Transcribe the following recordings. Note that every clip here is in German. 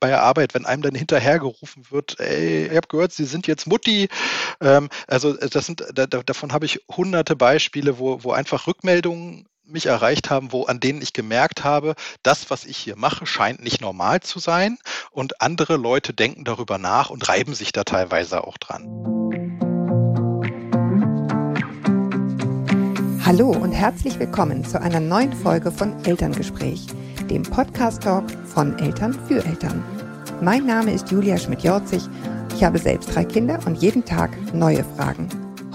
bei der Arbeit, wenn einem dann hinterhergerufen wird, ey, ich habe gehört, Sie sind jetzt Mutti. Ähm, also das sind, da, davon habe ich hunderte Beispiele, wo, wo einfach Rückmeldungen mich erreicht haben, wo an denen ich gemerkt habe, das, was ich hier mache, scheint nicht normal zu sein und andere Leute denken darüber nach und reiben sich da teilweise auch dran. Hallo und herzlich willkommen zu einer neuen Folge von Elterngespräch, dem Podcast-Talk von Eltern für Eltern. Mein Name ist Julia Schmidt-Jorzig. Ich habe selbst drei Kinder und jeden Tag neue Fragen.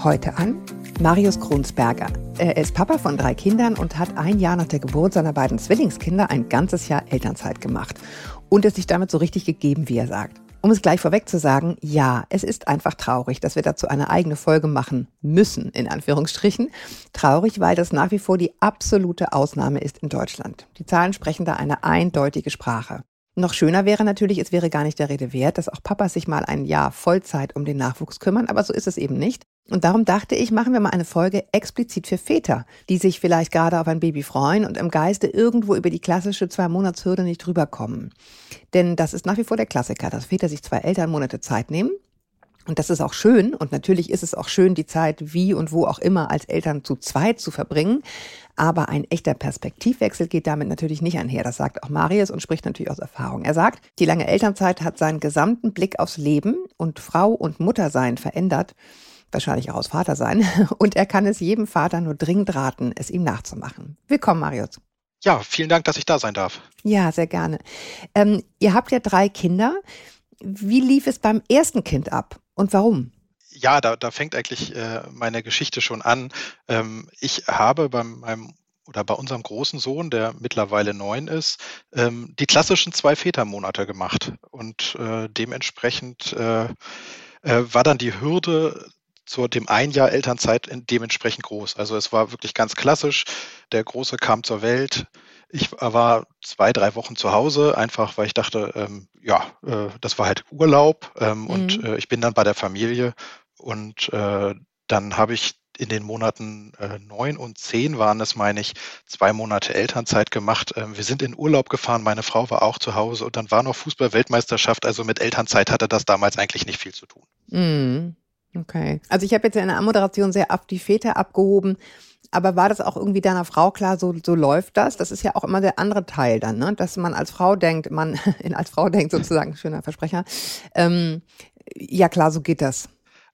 Heute an Marius Kronsberger. Er ist Papa von drei Kindern und hat ein Jahr nach der Geburt seiner beiden Zwillingskinder ein ganzes Jahr Elternzeit gemacht und es sich damit so richtig gegeben, wie er sagt. Um es gleich vorweg zu sagen, ja, es ist einfach traurig, dass wir dazu eine eigene Folge machen müssen, in Anführungsstrichen. Traurig, weil das nach wie vor die absolute Ausnahme ist in Deutschland. Die Zahlen sprechen da eine eindeutige Sprache. Noch schöner wäre natürlich, es wäre gar nicht der Rede wert, dass auch Papas sich mal ein Jahr Vollzeit um den Nachwuchs kümmern, aber so ist es eben nicht. Und darum dachte ich, machen wir mal eine Folge explizit für Väter, die sich vielleicht gerade auf ein Baby freuen und im Geiste irgendwo über die klassische Zwei-Monats-Hürde nicht rüberkommen. Denn das ist nach wie vor der Klassiker, dass Väter sich zwei Elternmonate Zeit nehmen und das ist auch schön. Und natürlich ist es auch schön, die Zeit wie und wo auch immer als Eltern zu zweit zu verbringen. Aber ein echter Perspektivwechsel geht damit natürlich nicht einher. Das sagt auch Marius und spricht natürlich aus Erfahrung. Er sagt, die lange Elternzeit hat seinen gesamten Blick aufs Leben und Frau und Muttersein verändert. Wahrscheinlich auch aus Vatersein. Und er kann es jedem Vater nur dringend raten, es ihm nachzumachen. Willkommen, Marius. Ja, vielen Dank, dass ich da sein darf. Ja, sehr gerne. Ähm, ihr habt ja drei Kinder. Wie lief es beim ersten Kind ab? Und warum? Ja, da, da fängt eigentlich äh, meine Geschichte schon an. Ähm, ich habe bei meinem oder bei unserem großen Sohn, der mittlerweile neun ist, ähm, die klassischen zwei Vätermonate gemacht. Und äh, dementsprechend äh, äh war dann die Hürde zu dem ein Jahr Elternzeit dementsprechend groß. Also es war wirklich ganz klassisch. Der Große kam zur Welt, ich war zwei, drei Wochen zu Hause, einfach weil ich dachte, ähm, ja, äh, das war halt Urlaub ähm, mhm. und äh, ich bin dann bei der Familie und äh, dann habe ich in den Monaten äh, neun und zehn waren es, meine ich, zwei Monate Elternzeit gemacht. Ähm, wir sind in Urlaub gefahren, meine Frau war auch zu Hause und dann war noch Fußball-Weltmeisterschaft. Also mit Elternzeit hatte das damals eigentlich nicht viel zu tun. Mhm. Okay. Also ich habe jetzt in der Anmoderation sehr auf die Väter abgehoben. Aber war das auch irgendwie deiner Frau klar, so, so läuft das? Das ist ja auch immer der andere Teil dann, ne? dass man als Frau denkt, man als Frau denkt sozusagen, schöner Versprecher, ähm, ja klar, so geht das.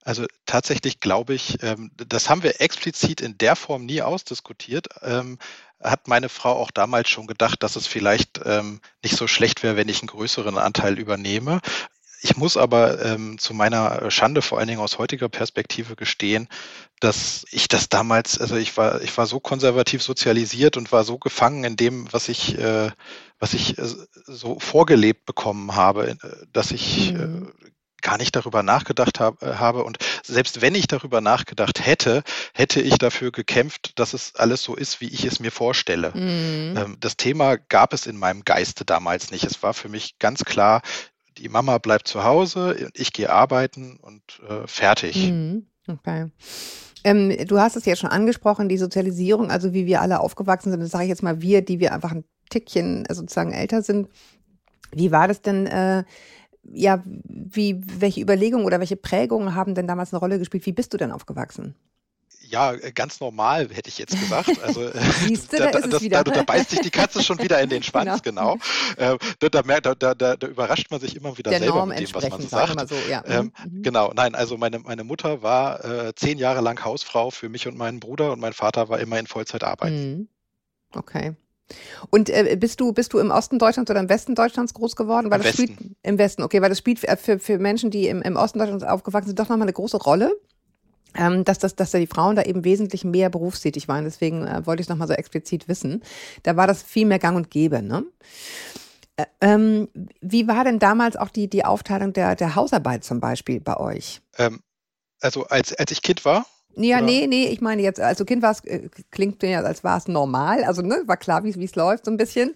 Also tatsächlich glaube ich, ähm, das haben wir explizit in der Form nie ausdiskutiert. Ähm, hat meine Frau auch damals schon gedacht, dass es vielleicht ähm, nicht so schlecht wäre, wenn ich einen größeren Anteil übernehme. Ich muss aber ähm, zu meiner Schande vor allen Dingen aus heutiger Perspektive gestehen, dass ich das damals, also ich war, ich war so konservativ sozialisiert und war so gefangen in dem, was ich, äh, was ich äh, so vorgelebt bekommen habe, äh, dass ich äh, mhm. gar nicht darüber nachgedacht hab, äh, habe. Und selbst wenn ich darüber nachgedacht hätte, hätte ich dafür gekämpft, dass es alles so ist, wie ich es mir vorstelle. Mhm. Ähm, das Thema gab es in meinem Geiste damals nicht. Es war für mich ganz klar, die Mama bleibt zu Hause, ich gehe arbeiten und äh, fertig. Mhm. Okay. Ähm, du hast es ja schon angesprochen, die Sozialisierung, also wie wir alle aufgewachsen sind, das sage ich jetzt mal wir, die wir einfach ein Tickchen äh, sozusagen älter sind. Wie war das denn, äh, ja, wie, welche Überlegungen oder welche Prägungen haben denn damals eine Rolle gespielt? Wie bist du denn aufgewachsen? Ja, äh, ganz normal, hätte ich jetzt gesagt. Also äh, Siehste, da, da, das, da, da, beißt sich die Katze schon wieder in den Schwanz, genau. genau. Äh, da, da, da, da, überrascht man sich immer wieder Der selber Norm mit dem, was man so sagt. So, ja. ähm, mhm. Genau, nein, also meine, meine Mutter war äh, zehn Jahre lang Hausfrau für mich und meinen Bruder und mein Vater war immer in Vollzeit arbeiten. Mhm. Okay. Und äh, bist du bist du im Osten Deutschlands oder im Westen Deutschlands groß geworden? Weil Im das Westen. Spielt, Im Westen, okay, weil das spielt für, für Menschen, die im, im Osten Deutschlands aufgewachsen sind, doch nochmal eine große Rolle ähm, dass, dass, dass die Frauen da eben wesentlich mehr berufstätig waren. Deswegen äh, wollte ich es nochmal so explizit wissen. Da war das viel mehr gang und gäbe. Ne? Äh, ähm, wie war denn damals auch die, die Aufteilung der, der Hausarbeit zum Beispiel bei euch? Ähm, also als, als ich Kind war? Ja, oder? nee, nee, ich meine jetzt, also Kind war es, äh, klingt ja, als war es normal, also ne, war klar, wie es läuft so ein bisschen.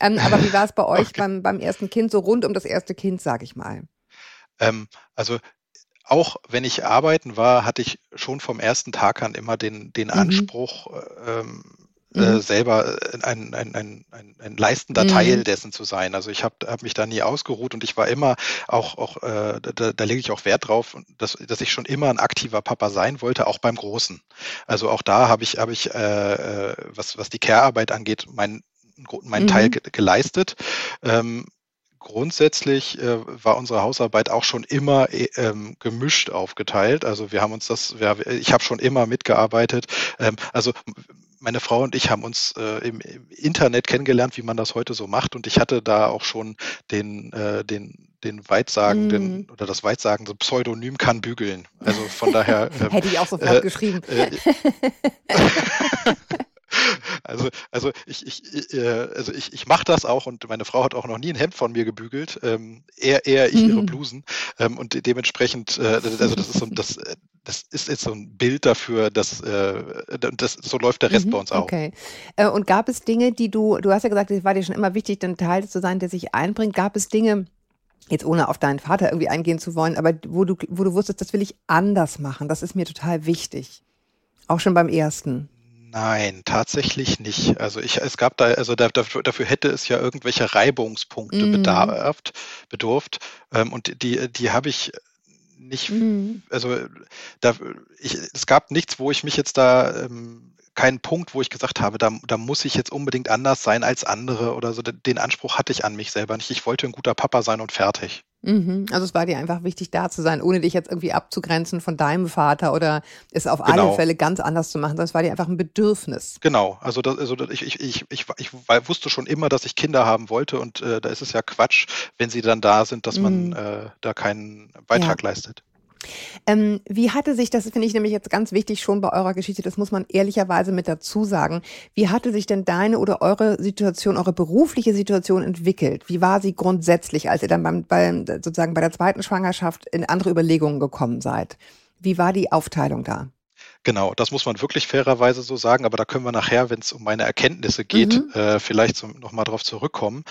Ähm, aber wie war es bei euch okay. beim, beim ersten Kind, so rund um das erste Kind, sag ich mal? Ähm, also auch wenn ich arbeiten war, hatte ich schon vom ersten Tag an immer den, den mhm. Anspruch, ähm, äh, mhm. selber ein, ein, ein, ein, ein leistender mhm. Teil dessen zu sein. Also ich habe hab mich da nie ausgeruht und ich war immer auch, auch äh, da, da lege ich auch Wert drauf, dass, dass ich schon immer ein aktiver Papa sein wollte, auch beim Großen. Also auch da habe ich, habe ich äh, äh was, was die Care-Arbeit angeht, meinen meinen mhm. Teil ge geleistet. Ähm, grundsätzlich äh, war unsere Hausarbeit auch schon immer äh, ähm, gemischt aufgeteilt. Also wir haben uns das, wir, ich habe schon immer mitgearbeitet. Ähm, also meine Frau und ich haben uns äh, im, im, Internet kennengelernt, wie man das heute so macht. Und ich hatte da auch schon den, äh, den, den weitsagenden mm. oder das weitsagende Pseudonym kann bügeln. Also von daher. Ähm, Hätte ich auch sofort äh, geschrieben. Äh, Also, also ich, ich, äh, also ich, ich mache das auch und meine Frau hat auch noch nie ein Hemd von mir gebügelt. Ähm, eher, eher ich ihre mhm. Blusen. Ähm, und dementsprechend, äh, also das ist so das, das ist jetzt so ein Bild dafür, dass äh, das, so läuft der Rest mhm, bei uns auch. Okay. Äh, und gab es Dinge, die du, du hast ja gesagt, es war dir schon immer wichtig, ein Teil zu sein, der sich einbringt. Gab es Dinge, jetzt ohne auf deinen Vater irgendwie eingehen zu wollen, aber wo du, wo du wusstest, das will ich anders machen, das ist mir total wichtig. Auch schon beim ersten. Nein, tatsächlich nicht. Also ich, es gab da, also dafür, dafür hätte es ja irgendwelche Reibungspunkte mhm. bedarft, bedurft. Ähm, und die, die habe ich nicht, mhm. also da, ich, es gab nichts, wo ich mich jetzt da ähm, keinen Punkt, wo ich gesagt habe, da, da muss ich jetzt unbedingt anders sein als andere oder so. Den Anspruch hatte ich an mich selber nicht. Ich wollte ein guter Papa sein und fertig. Mhm. Also es war dir einfach wichtig, da zu sein, ohne dich jetzt irgendwie abzugrenzen von deinem Vater oder es auf genau. alle Fälle ganz anders zu machen. Das war dir einfach ein Bedürfnis. Genau. Also, das, also ich, ich, ich, ich, ich wusste schon immer, dass ich Kinder haben wollte und äh, da ist es ja Quatsch, wenn sie dann da sind, dass mhm. man äh, da keinen Beitrag ja. leistet. Ähm, wie hatte sich, das finde ich nämlich jetzt ganz wichtig schon bei eurer Geschichte, das muss man ehrlicherweise mit dazu sagen, wie hatte sich denn deine oder eure Situation, eure berufliche Situation entwickelt? Wie war sie grundsätzlich, als ihr dann beim, beim sozusagen bei der zweiten Schwangerschaft in andere Überlegungen gekommen seid? Wie war die Aufteilung da? Genau, das muss man wirklich fairerweise so sagen, aber da können wir nachher, wenn es um meine Erkenntnisse geht, mhm. äh, vielleicht so, nochmal drauf zurückkommen.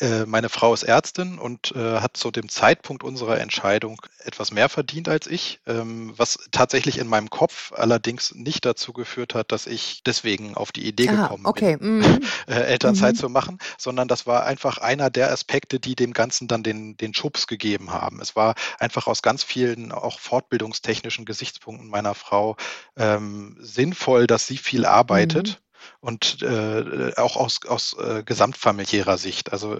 Äh, meine Frau ist Ärztin und äh, hat zu dem Zeitpunkt unserer Entscheidung etwas mehr verdient als ich, ähm, was tatsächlich in meinem Kopf allerdings nicht dazu geführt hat, dass ich deswegen auf die Idee Aha, gekommen okay. bin, mhm. äh, Elternzeit mhm. zu machen, sondern das war einfach einer der Aspekte, die dem Ganzen dann den, den Schubs gegeben haben. Es war einfach aus ganz vielen auch fortbildungstechnischen Gesichtspunkten meiner Frau ähm, sinnvoll, dass sie viel arbeitet. Mhm und äh, auch aus, aus äh, gesamtfamiliärer Sicht. Also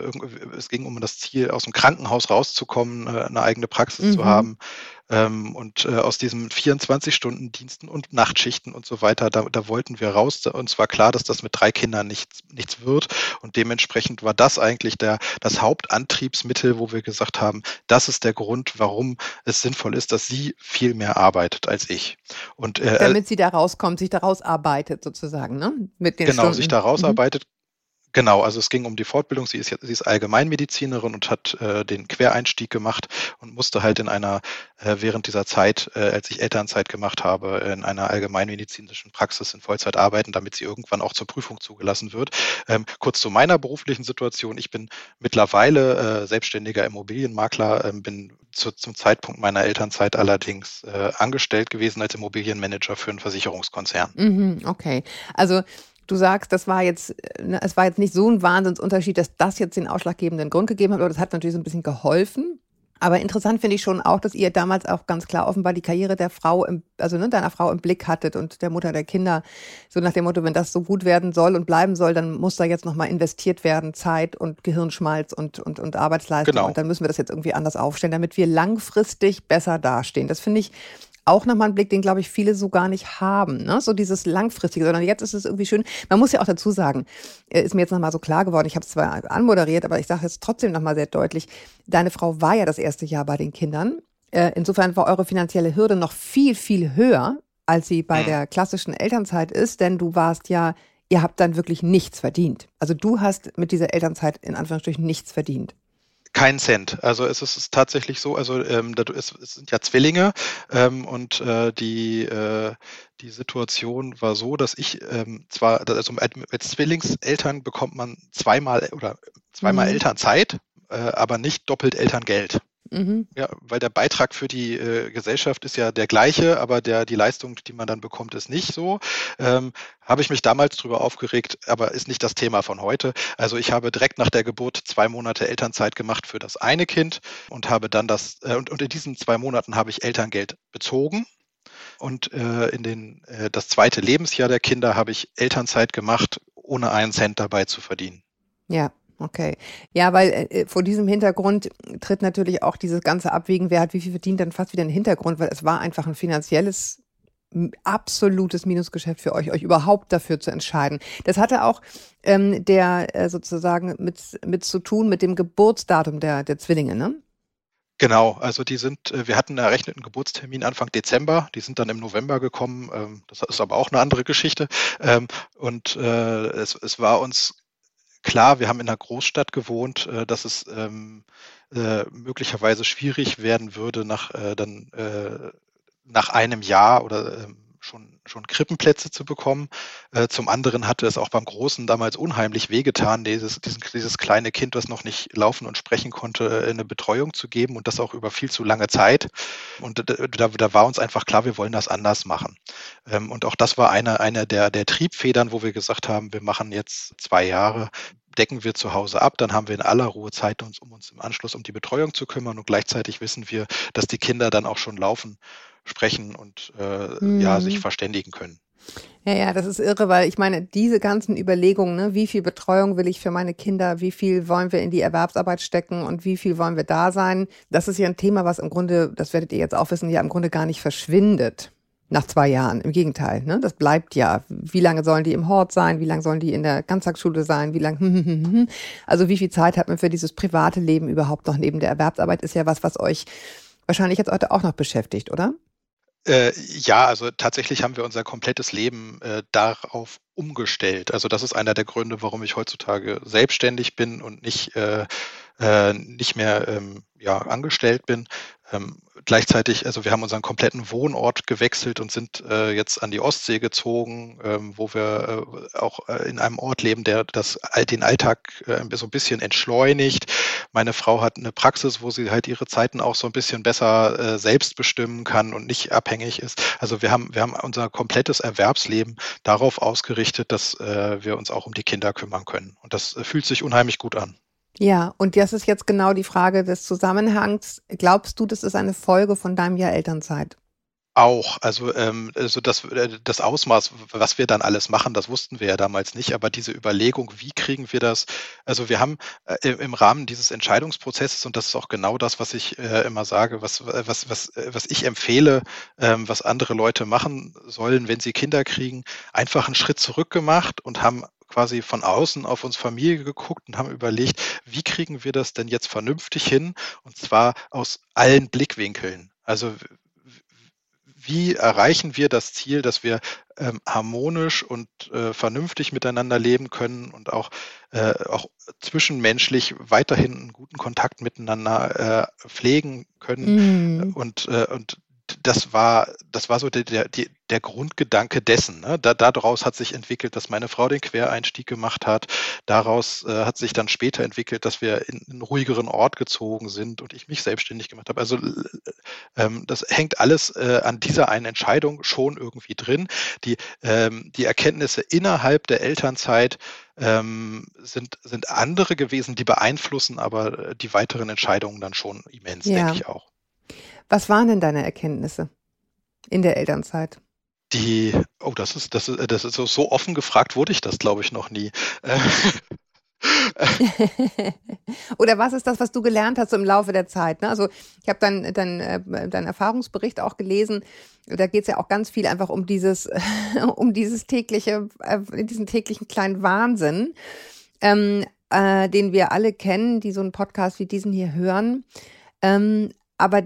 es ging um das Ziel, aus dem Krankenhaus rauszukommen, äh, eine eigene Praxis mhm. zu haben, ähm, und äh, aus diesen 24-Stunden-Diensten und Nachtschichten und so weiter, da, da wollten wir raus. Uns war klar, dass das mit drei Kindern nichts, nichts wird. Und dementsprechend war das eigentlich der, das Hauptantriebsmittel, wo wir gesagt haben, das ist der Grund, warum es sinnvoll ist, dass sie viel mehr arbeitet als ich. Und, äh, Damit sie da rauskommt, sich daraus arbeitet sozusagen, ne? Mit den genau, Stunden. sich da rausarbeitet, mhm. Genau, also es ging um die Fortbildung. Sie ist, sie ist Allgemeinmedizinerin und hat äh, den Quereinstieg gemacht und musste halt in einer, äh, während dieser Zeit, äh, als ich Elternzeit gemacht habe, in einer allgemeinmedizinischen Praxis in Vollzeit arbeiten, damit sie irgendwann auch zur Prüfung zugelassen wird. Ähm, kurz zu meiner beruflichen Situation. Ich bin mittlerweile äh, selbstständiger Immobilienmakler, äh, bin zu, zum Zeitpunkt meiner Elternzeit allerdings äh, angestellt gewesen als Immobilienmanager für einen Versicherungskonzern. Mhm, okay, also Du sagst, das war jetzt, ne, es war jetzt nicht so ein Wahnsinnsunterschied, dass das jetzt den ausschlaggebenden Grund gegeben hat, aber das hat natürlich so ein bisschen geholfen. Aber interessant finde ich schon auch, dass ihr damals auch ganz klar offenbar die Karriere der Frau, im, also ne, deiner Frau im Blick hattet und der Mutter der Kinder. So nach dem Motto, wenn das so gut werden soll und bleiben soll, dann muss da jetzt nochmal investiert werden, Zeit und Gehirnschmalz und, und, und Arbeitsleistung. Genau. Und dann müssen wir das jetzt irgendwie anders aufstellen, damit wir langfristig besser dastehen. Das finde ich auch nochmal ein Blick, den, glaube ich, viele so gar nicht haben. Ne? So dieses Langfristige, sondern jetzt ist es irgendwie schön. Man muss ja auch dazu sagen, äh, ist mir jetzt nochmal so klar geworden, ich habe es zwar anmoderiert, aber ich sage jetzt trotzdem nochmal sehr deutlich, deine Frau war ja das erste Jahr bei den Kindern. Äh, insofern war eure finanzielle Hürde noch viel, viel höher, als sie bei mhm. der klassischen Elternzeit ist, denn du warst ja, ihr habt dann wirklich nichts verdient. Also du hast mit dieser Elternzeit in Anführungsstrichen nichts verdient. Kein Cent. Also es ist tatsächlich so, also ähm, es, sind ja Zwillinge ähm, und äh, die, äh, die Situation war so, dass ich ähm, zwar, also als Zwillingseltern bekommt man zweimal oder zweimal mhm. Elternzeit, äh, aber nicht doppelt Elterngeld. Mhm. Ja, weil der Beitrag für die äh, Gesellschaft ist ja der gleiche, aber der, die Leistung, die man dann bekommt, ist nicht so. Ähm, habe ich mich damals drüber aufgeregt, aber ist nicht das Thema von heute. Also ich habe direkt nach der Geburt zwei Monate Elternzeit gemacht für das eine Kind und habe dann das, äh, und, und in diesen zwei Monaten habe ich Elterngeld bezogen. Und äh, in den, äh, das zweite Lebensjahr der Kinder habe ich Elternzeit gemacht, ohne einen Cent dabei zu verdienen. Ja, Okay. Ja, weil äh, äh, vor diesem Hintergrund tritt natürlich auch dieses ganze Abwägen, wer hat wie viel verdient, dann fast wieder ein Hintergrund, weil es war einfach ein finanzielles absolutes Minusgeschäft für euch, euch überhaupt dafür zu entscheiden. Das hatte auch ähm, der äh, sozusagen mit, mit zu tun mit dem Geburtsdatum der, der Zwillinge, ne? Genau, also die sind, äh, wir hatten einen errechneten Geburtstermin Anfang Dezember, die sind dann im November gekommen, ähm, das ist aber auch eine andere Geschichte. Ähm, und äh, es, es war uns Klar, wir haben in einer Großstadt gewohnt, äh, dass es ähm, äh, möglicherweise schwierig werden würde, nach, äh, dann, äh, nach einem Jahr oder ähm, schon, schon Krippenplätze zu bekommen. Äh, zum anderen hatte es auch beim Großen damals unheimlich wehgetan, dieses, diesen, dieses kleine Kind, das noch nicht laufen und sprechen konnte, äh, eine Betreuung zu geben und das auch über viel zu lange Zeit. Und da, da war uns einfach klar, wir wollen das anders machen. Ähm, und auch das war eine, eine der, der Triebfedern, wo wir gesagt haben, wir machen jetzt zwei Jahre decken wir zu Hause ab, dann haben wir in aller Ruhe Zeit, uns, um uns im Anschluss um die Betreuung zu kümmern und gleichzeitig wissen wir, dass die Kinder dann auch schon laufen, sprechen und äh, mhm. ja, sich verständigen können. Ja, ja, das ist irre, weil ich meine, diese ganzen Überlegungen, ne, wie viel Betreuung will ich für meine Kinder, wie viel wollen wir in die Erwerbsarbeit stecken und wie viel wollen wir da sein, das ist ja ein Thema, was im Grunde, das werdet ihr jetzt auch wissen, ja im Grunde gar nicht verschwindet nach zwei Jahren. Im Gegenteil, ne? das bleibt ja. Wie lange sollen die im Hort sein? Wie lange sollen die in der Ganztagsschule sein? Wie lange? Also wie viel Zeit hat man für dieses private Leben überhaupt noch neben der Erwerbsarbeit? Ist ja was, was euch wahrscheinlich jetzt heute auch noch beschäftigt, oder? Äh, ja, also tatsächlich haben wir unser komplettes Leben äh, darauf umgestellt. Also das ist einer der Gründe, warum ich heutzutage selbstständig bin und nicht, äh, äh, nicht mehr ähm, ja, angestellt bin. Ähm, gleichzeitig, also wir haben unseren kompletten Wohnort gewechselt und sind äh, jetzt an die Ostsee gezogen, ähm, wo wir äh, auch äh, in einem Ort leben, der das, den Alltag äh, so ein bisschen entschleunigt. Meine Frau hat eine Praxis, wo sie halt ihre Zeiten auch so ein bisschen besser äh, selbst bestimmen kann und nicht abhängig ist. Also wir haben, wir haben unser komplettes Erwerbsleben darauf ausgerichtet, dass äh, wir uns auch um die Kinder kümmern können. Und das fühlt sich unheimlich gut an. Ja, und das ist jetzt genau die Frage des Zusammenhangs. Glaubst du, das ist eine Folge von deinem Jahr Elternzeit? Auch, also, ähm, also das, äh, das Ausmaß, was wir dann alles machen, das wussten wir ja damals nicht, aber diese Überlegung, wie kriegen wir das, also wir haben äh, im Rahmen dieses Entscheidungsprozesses, und das ist auch genau das, was ich äh, immer sage, was, was, was, was ich empfehle, ähm, was andere Leute machen sollen, wenn sie Kinder kriegen, einfach einen Schritt zurück gemacht und haben quasi von außen auf uns Familie geguckt und haben überlegt, wie kriegen wir das denn jetzt vernünftig hin? Und zwar aus allen Blickwinkeln. Also wie erreichen wir das Ziel, dass wir ähm, harmonisch und äh, vernünftig miteinander leben können und auch, äh, auch zwischenmenschlich weiterhin einen guten Kontakt miteinander äh, pflegen können. Mm. Und, äh, und das war, das war so der, der, der Grundgedanke dessen. Ne? Da, daraus hat sich entwickelt, dass meine Frau den Quereinstieg gemacht hat. Daraus äh, hat sich dann später entwickelt, dass wir in einen ruhigeren Ort gezogen sind und ich mich selbstständig gemacht habe. Also ähm, das hängt alles äh, an dieser einen Entscheidung schon irgendwie drin. Die, ähm, die Erkenntnisse innerhalb der Elternzeit ähm, sind, sind andere gewesen, die beeinflussen aber äh, die weiteren Entscheidungen dann schon immens, ja. denke ich auch. Was waren denn deine Erkenntnisse in der Elternzeit? Die, oh, das ist, das ist, das ist so, so offen gefragt wurde ich das, glaube ich, noch nie. Oder was ist das, was du gelernt hast so im Laufe der Zeit? Ne? Also ich habe dann deinen äh, dein Erfahrungsbericht auch gelesen. Da geht es ja auch ganz viel einfach um dieses, um dieses tägliche, äh, diesen täglichen kleinen Wahnsinn, ähm, äh, den wir alle kennen, die so einen Podcast wie diesen hier hören. Ähm, aber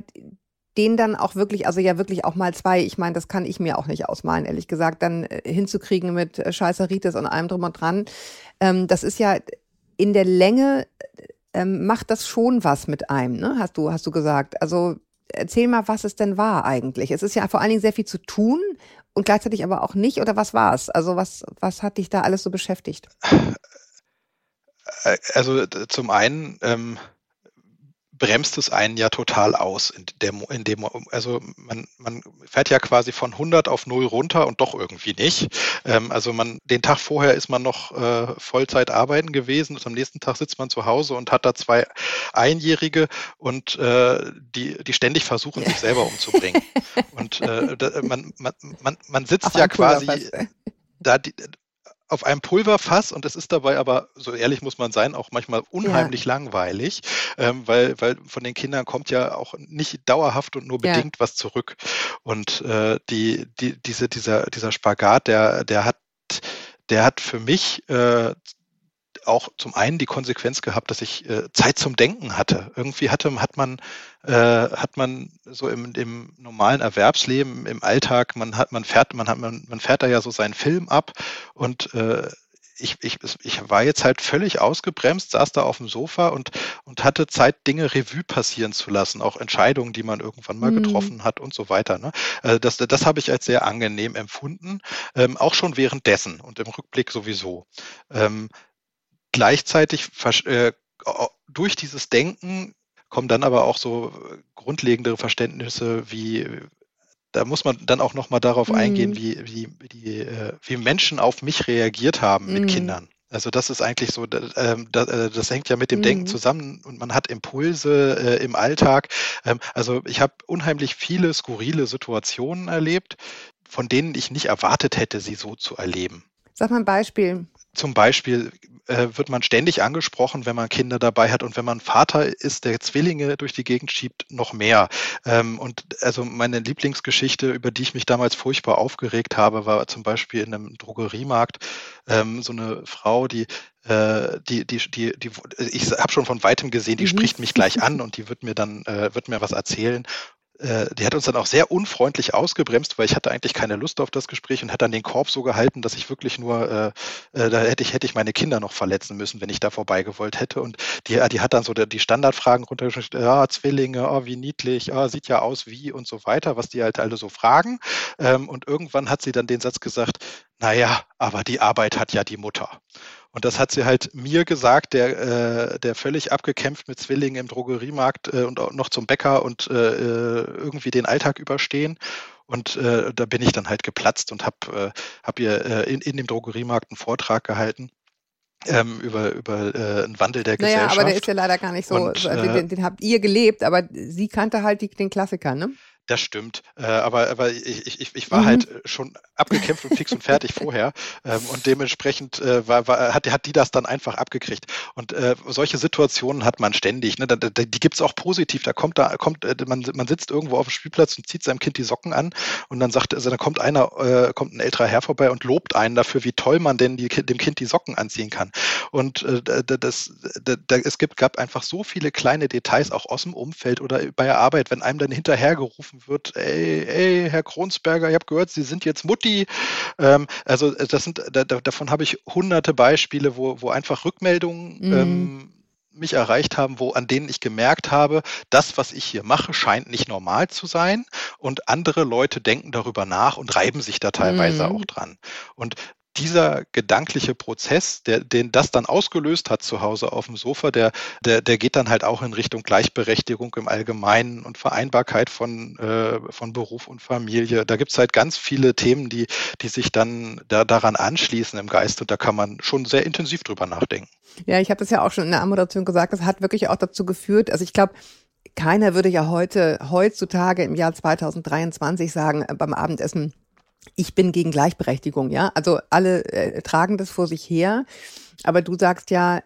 den dann auch wirklich, also ja wirklich auch mal zwei, ich meine, das kann ich mir auch nicht ausmalen, ehrlich gesagt, dann äh, hinzukriegen mit äh, Scheißeritis und allem drum und dran. Ähm, das ist ja in der Länge, ähm, macht das schon was mit einem, ne? hast du, hast du gesagt. Also erzähl mal, was es denn war eigentlich. Es ist ja vor allen Dingen sehr viel zu tun und gleichzeitig aber auch nicht, oder was war es? Also was, was hat dich da alles so beschäftigt? Äh, also zum einen, ähm, bremst es einen ja total aus in, der, in dem, also man, man fährt ja quasi von 100 auf 0 runter und doch irgendwie nicht. Ähm, also man, den Tag vorher ist man noch äh, Vollzeit arbeiten gewesen und am nächsten Tag sitzt man zu Hause und hat da zwei Einjährige und äh, die, die ständig versuchen, sich selber umzubringen. und äh, da, man, man, man, man sitzt Auf ja quasi da die, auf einem Pulverfass und es ist dabei aber, so ehrlich muss man sein, auch manchmal unheimlich ja. langweilig, ähm, weil, weil von den Kindern kommt ja auch nicht dauerhaft und nur bedingt ja. was zurück. Und äh, die, die, diese, dieser, dieser Spagat, der, der hat, der hat für mich äh, auch zum einen die Konsequenz gehabt, dass ich äh, Zeit zum Denken hatte. Irgendwie hatte, hat man, äh, hat man so im, im normalen Erwerbsleben, im Alltag, man hat, man fährt, man hat, man, man fährt da ja so seinen Film ab und äh, ich, ich, ich war jetzt halt völlig ausgebremst, saß da auf dem Sofa und, und hatte Zeit, Dinge Revue passieren zu lassen, auch Entscheidungen, die man irgendwann mal mhm. getroffen hat und so weiter. Ne? Also das, das habe ich als sehr angenehm empfunden, ähm, auch schon währenddessen und im Rückblick sowieso. Ähm, gleichzeitig äh, durch dieses Denken kommen dann aber auch so grundlegendere Verständnisse wie da muss man dann auch noch mal darauf mhm. eingehen, wie, wie, wie, äh, wie Menschen auf mich reagiert haben mit mhm. Kindern. Also das ist eigentlich so, ähm, das, äh, das hängt ja mit dem mhm. Denken zusammen und man hat Impulse äh, im Alltag. Ähm, also ich habe unheimlich viele skurrile Situationen erlebt, von denen ich nicht erwartet hätte, sie so zu erleben. Sag mal ein Beispiel. Zum Beispiel äh, wird man ständig angesprochen, wenn man Kinder dabei hat und wenn man Vater ist, der Zwillinge durch die Gegend schiebt, noch mehr. Ähm, und also meine Lieblingsgeschichte, über die ich mich damals furchtbar aufgeregt habe, war zum Beispiel in einem Drogeriemarkt ähm, so eine Frau, die äh, die, die, die, die, ich habe schon von weitem gesehen, die mhm. spricht mich gleich an und die wird mir dann, äh, wird mir was erzählen. Äh, die hat uns dann auch sehr unfreundlich ausgebremst, weil ich hatte eigentlich keine Lust auf das Gespräch und hat dann den Korb so gehalten, dass ich wirklich nur, äh, äh, da hätte ich, hätte ich meine Kinder noch verletzen müssen, wenn ich da vorbeigewollt hätte. Und die, die hat dann so die Standardfragen runtergeschrieben, ja, Zwillinge, oh, wie niedlich, oh, sieht ja aus wie und so weiter, was die halt alle so fragen. Ähm, und irgendwann hat sie dann den Satz gesagt, naja, aber die Arbeit hat ja die Mutter. Und das hat sie halt mir gesagt, der, äh, der völlig abgekämpft mit Zwillingen im Drogeriemarkt äh, und auch noch zum Bäcker und äh, äh irgendwie den Alltag überstehen. Und äh, da bin ich dann halt geplatzt und habe äh, hab ihr äh, in, in dem Drogeriemarkt einen Vortrag gehalten. Ähm, über über äh, einen Wandel der naja, Gesellschaft. Naja, aber der ist ja leider gar nicht so, und, äh, den, den, habt ihr gelebt, aber sie kannte halt die, den Klassiker, ne? Das stimmt. Äh, aber aber ich, ich, ich war mhm. halt schon abgekämpft und fix und fertig vorher. Ähm, und dementsprechend äh, war, war, hat, hat die das dann einfach abgekriegt. Und äh, solche Situationen hat man ständig. Ne? Da, da, die gibt's auch positiv. Da kommt da, kommt, äh, man, man sitzt irgendwo auf dem Spielplatz und zieht seinem Kind die Socken an und dann sagt, also dann kommt einer, äh, kommt ein älterer Herr vorbei und lobt einen dafür, wie toll man denn die, dem Kind die Socken anziehen kann. Und äh, das, da, da, es gibt, gab einfach so viele kleine Details, auch aus dem Umfeld oder bei der Arbeit, wenn einem dann hinterhergerufen wird, ey, ey, Herr Kronsberger, ich habe gehört, Sie sind jetzt Mutti. Ähm, also äh, das sind, da, davon habe ich hunderte Beispiele, wo, wo einfach Rückmeldungen mhm. ähm, mich erreicht haben, wo an denen ich gemerkt habe, das, was ich hier mache, scheint nicht normal zu sein und andere Leute denken darüber nach und reiben sich da teilweise mhm. auch dran. Und dieser gedankliche Prozess, der, den das dann ausgelöst hat zu Hause auf dem Sofa, der, der, der geht dann halt auch in Richtung Gleichberechtigung im Allgemeinen und Vereinbarkeit von, äh, von Beruf und Familie. Da gibt es halt ganz viele Themen, die, die sich dann da, daran anschließen im Geist und da kann man schon sehr intensiv drüber nachdenken. Ja, ich habe das ja auch schon in der Anmoderation gesagt, das hat wirklich auch dazu geführt, also ich glaube, keiner würde ja heute, heutzutage im Jahr 2023 sagen, äh, beim Abendessen, ich bin gegen Gleichberechtigung, ja. Also alle äh, tragen das vor sich her. Aber du sagst ja,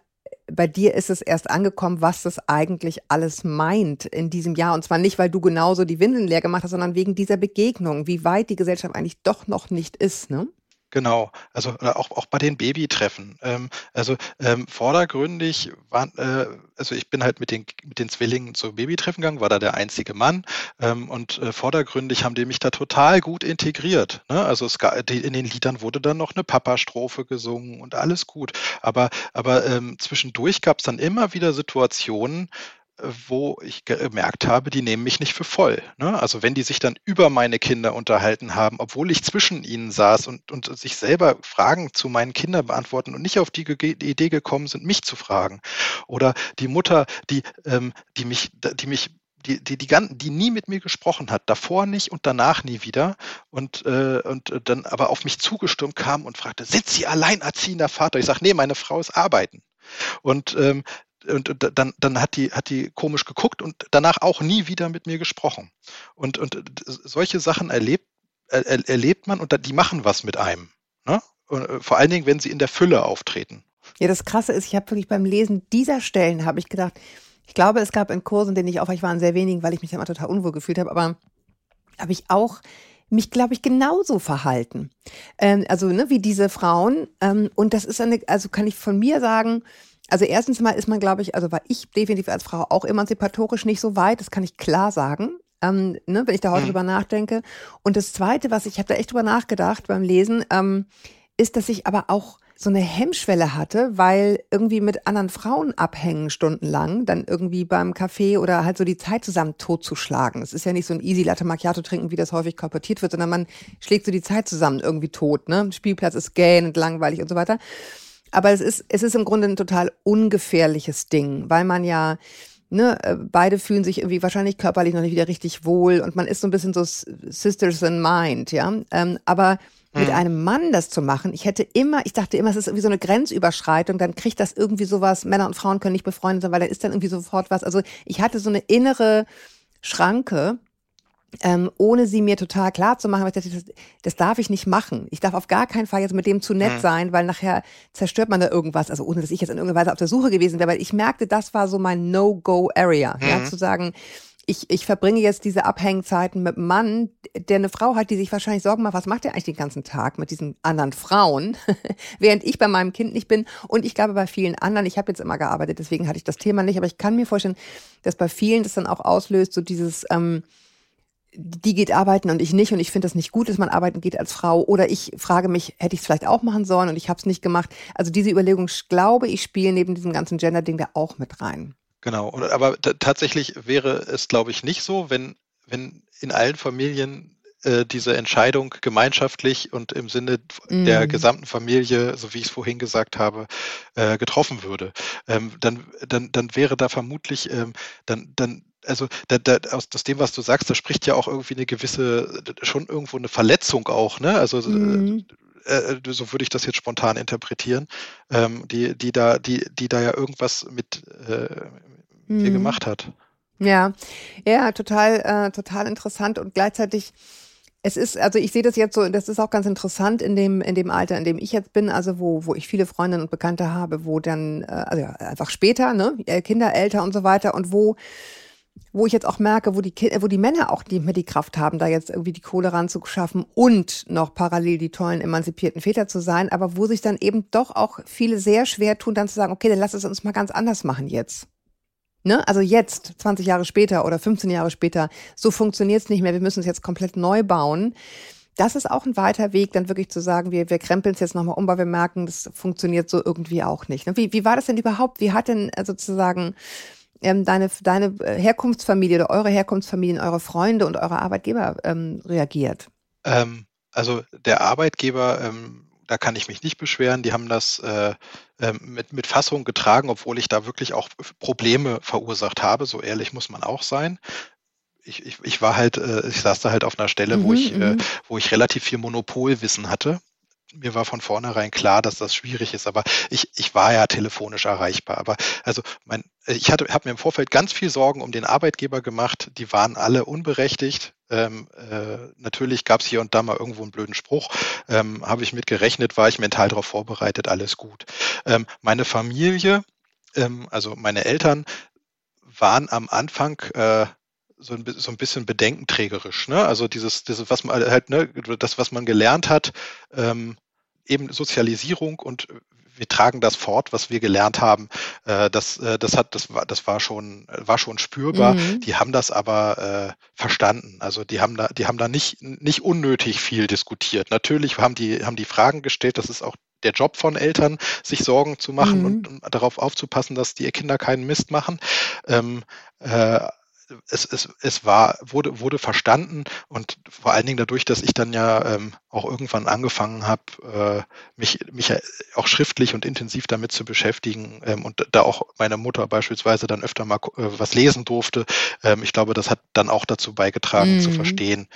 bei dir ist es erst angekommen, was das eigentlich alles meint in diesem Jahr. Und zwar nicht, weil du genauso die Windeln leer gemacht hast, sondern wegen dieser Begegnung, wie weit die Gesellschaft eigentlich doch noch nicht ist, ne? Genau, also äh, auch, auch bei den Babytreffen. Ähm, also ähm, vordergründig waren, äh, also ich bin halt mit den, mit den Zwillingen zum Babytreffen gegangen, war da der einzige Mann ähm, und äh, vordergründig haben die mich da total gut integriert. Ne? Also es, in den Liedern wurde dann noch eine Papa-Strophe gesungen und alles gut. Aber, aber ähm, zwischendurch gab es dann immer wieder Situationen, wo ich gemerkt habe, die nehmen mich nicht für voll. Ne? Also wenn die sich dann über meine Kinder unterhalten haben, obwohl ich zwischen ihnen saß und, und sich selber Fragen zu meinen Kindern beantworten und nicht auf die, die Idee gekommen sind, mich zu fragen. Oder die Mutter, die, ähm, die mich, die mich die, die, die, die nie mit mir gesprochen hat, davor nicht und danach nie wieder und, äh, und dann aber auf mich zugestürmt kam und fragte, sind Sie alleinerziehender Vater? Ich sage, nee, meine Frau ist arbeiten. Und ähm, und dann, dann hat die, hat die komisch geguckt und danach auch nie wieder mit mir gesprochen. Und, und solche Sachen erlebt, er, erlebt man und die machen was mit einem. Ne? Und äh, vor allen Dingen, wenn sie in der Fülle auftreten. Ja, das Krasse ist, ich habe wirklich beim Lesen dieser Stellen habe ich gedacht, ich glaube, es gab in Kursen, denen ich auch, ich war in sehr wenigen, weil ich mich immer total unwohl gefühlt habe, aber habe ich auch mich, glaube ich, genauso verhalten. Ähm, also, ne, wie diese Frauen. Ähm, und das ist eine, also kann ich von mir sagen, also erstens mal ist man, glaube ich, also war ich definitiv als Frau auch emanzipatorisch nicht so weit, das kann ich klar sagen. Ähm, ne, wenn ich da heute mhm. drüber nachdenke. Und das Zweite, was ich habe da echt drüber nachgedacht beim Lesen, ähm, ist, dass ich aber auch so eine Hemmschwelle hatte, weil irgendwie mit anderen Frauen abhängen stundenlang, dann irgendwie beim Kaffee oder halt so die Zeit zusammen totzuschlagen. Es ist ja nicht so ein easy Latte Macchiato trinken, wie das häufig korportiert wird, sondern man schlägt so die Zeit zusammen irgendwie tot. Ne? Spielplatz ist gähnend langweilig und so weiter. Aber es ist, es ist im Grunde ein total ungefährliches Ding, weil man ja, ne, äh, beide fühlen sich irgendwie wahrscheinlich körperlich noch nicht wieder richtig wohl und man ist so ein bisschen so Sisters in Mind, ja. Ähm, aber mit mhm. einem Mann das zu machen, ich hätte immer, ich dachte immer, es ist irgendwie so eine Grenzüberschreitung, dann kriegt das irgendwie sowas, Männer und Frauen können nicht befreundet sein, weil da ist dann irgendwie sofort was. Also ich hatte so eine innere Schranke, ähm, ohne sie mir total klar zu machen, das, das, darf ich nicht machen. Ich darf auf gar keinen Fall jetzt mit dem zu nett mhm. sein, weil nachher zerstört man da irgendwas. Also ohne, dass ich jetzt in irgendeiner Weise auf der Suche gewesen wäre, weil ich merkte, das war so mein No-Go-Area. Mhm. Ja, zu sagen, ich, ich verbringe jetzt diese Abhängzeiten mit einem Mann, der eine Frau hat, die sich wahrscheinlich Sorgen macht, was macht er eigentlich den ganzen Tag mit diesen anderen Frauen, während ich bei meinem Kind nicht bin und ich glaube bei vielen anderen, ich habe jetzt immer gearbeitet, deswegen hatte ich das Thema nicht, aber ich kann mir vorstellen, dass bei vielen das dann auch auslöst, so dieses, ähm, die geht arbeiten und ich nicht und ich finde das nicht gut, dass man arbeiten geht als Frau oder ich frage mich, hätte ich es vielleicht auch machen sollen und ich habe es nicht gemacht. Also diese Überlegung, glaube ich, spielen neben diesem ganzen Gender-Ding da auch mit rein. Genau, aber tatsächlich wäre es, glaube ich, nicht so, wenn, wenn in allen Familien äh, diese Entscheidung gemeinschaftlich und im Sinne mm. der gesamten Familie, so wie ich es vorhin gesagt habe, äh, getroffen würde. Ähm, dann, dann, dann wäre da vermutlich, ähm, dann, dann also da, da, aus, aus dem, was du sagst, da spricht ja auch irgendwie eine gewisse, schon irgendwo eine Verletzung auch, ne? Also mhm. äh, äh so würde ich das jetzt spontan interpretieren, ähm, die, die da, die, die da ja irgendwas mit äh, mhm. dir gemacht hat. Ja, ja, total, äh, total interessant und gleichzeitig es ist, also ich sehe das jetzt so, das ist auch ganz interessant in dem, in dem Alter, in dem ich jetzt bin, also wo, wo ich viele Freundinnen und Bekannte habe, wo dann, äh, also ja, einfach später, ne, Kinder älter und so weiter und wo wo ich jetzt auch merke, wo die, wo die Männer auch nicht mehr die Kraft haben, da jetzt irgendwie die Kohle ranzuschaffen und noch parallel die tollen emanzipierten Väter zu sein, aber wo sich dann eben doch auch viele sehr schwer tun, dann zu sagen, okay, dann lass es uns mal ganz anders machen jetzt. Ne? Also jetzt, 20 Jahre später oder 15 Jahre später, so funktioniert es nicht mehr, wir müssen es jetzt komplett neu bauen. Das ist auch ein weiter Weg, dann wirklich zu sagen, wir, wir krempeln es jetzt nochmal um, weil wir merken, das funktioniert so irgendwie auch nicht. Ne? Wie, wie war das denn überhaupt? Wie hat denn äh, sozusagen ähm, deine, deine äh, Herkunftsfamilie oder eure Herkunftsfamilien, eure Freunde und eure Arbeitgeber ähm, reagiert? Ähm, also der Arbeitgeber, ähm, da kann ich mich nicht beschweren. Die haben das äh, ähm, mit, mit Fassung getragen, obwohl ich da wirklich auch Probleme verursacht habe. So ehrlich muss man auch sein. Ich, ich, ich war halt, äh, ich saß da halt auf einer Stelle, mhm, wo ich, äh, mhm. wo ich relativ viel Monopolwissen hatte mir war von vornherein klar, dass das schwierig ist, aber ich, ich war ja telefonisch erreichbar. Aber also mein, ich hatte, habe mir im Vorfeld ganz viel Sorgen um den Arbeitgeber gemacht. Die waren alle unberechtigt. Ähm, äh, natürlich gab es hier und da mal irgendwo einen blöden Spruch. Ähm, habe ich mit gerechnet, war ich mental darauf vorbereitet, alles gut. Ähm, meine Familie, ähm, also meine Eltern, waren am Anfang äh, so ein, so ein bisschen bedenkenträgerisch. Ne? Also dieses, dieses, was man halt, ne, das, was man gelernt hat, ähm, eben Sozialisierung und wir tragen das fort, was wir gelernt haben. Äh, das, äh, das hat, das war, das war schon, war schon spürbar. Mhm. Die haben das aber äh, verstanden. Also die haben da, die haben da nicht, nicht unnötig viel diskutiert. Natürlich haben die, haben die Fragen gestellt. Das ist auch der Job von Eltern, sich Sorgen zu machen mhm. und, und, darauf aufzupassen, dass die Kinder keinen Mist machen. Ähm, äh, es, es, es war, wurde, wurde verstanden und vor allen Dingen dadurch, dass ich dann ja ähm, auch irgendwann angefangen habe, äh, mich, mich auch schriftlich und intensiv damit zu beschäftigen ähm, und da auch meine Mutter beispielsweise dann öfter mal äh, was lesen durfte. Ähm, ich glaube, das hat dann auch dazu beigetragen, mhm. zu verstehen,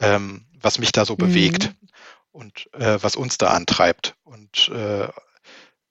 ähm, was mich da so mhm. bewegt und äh, was uns da antreibt. Und äh,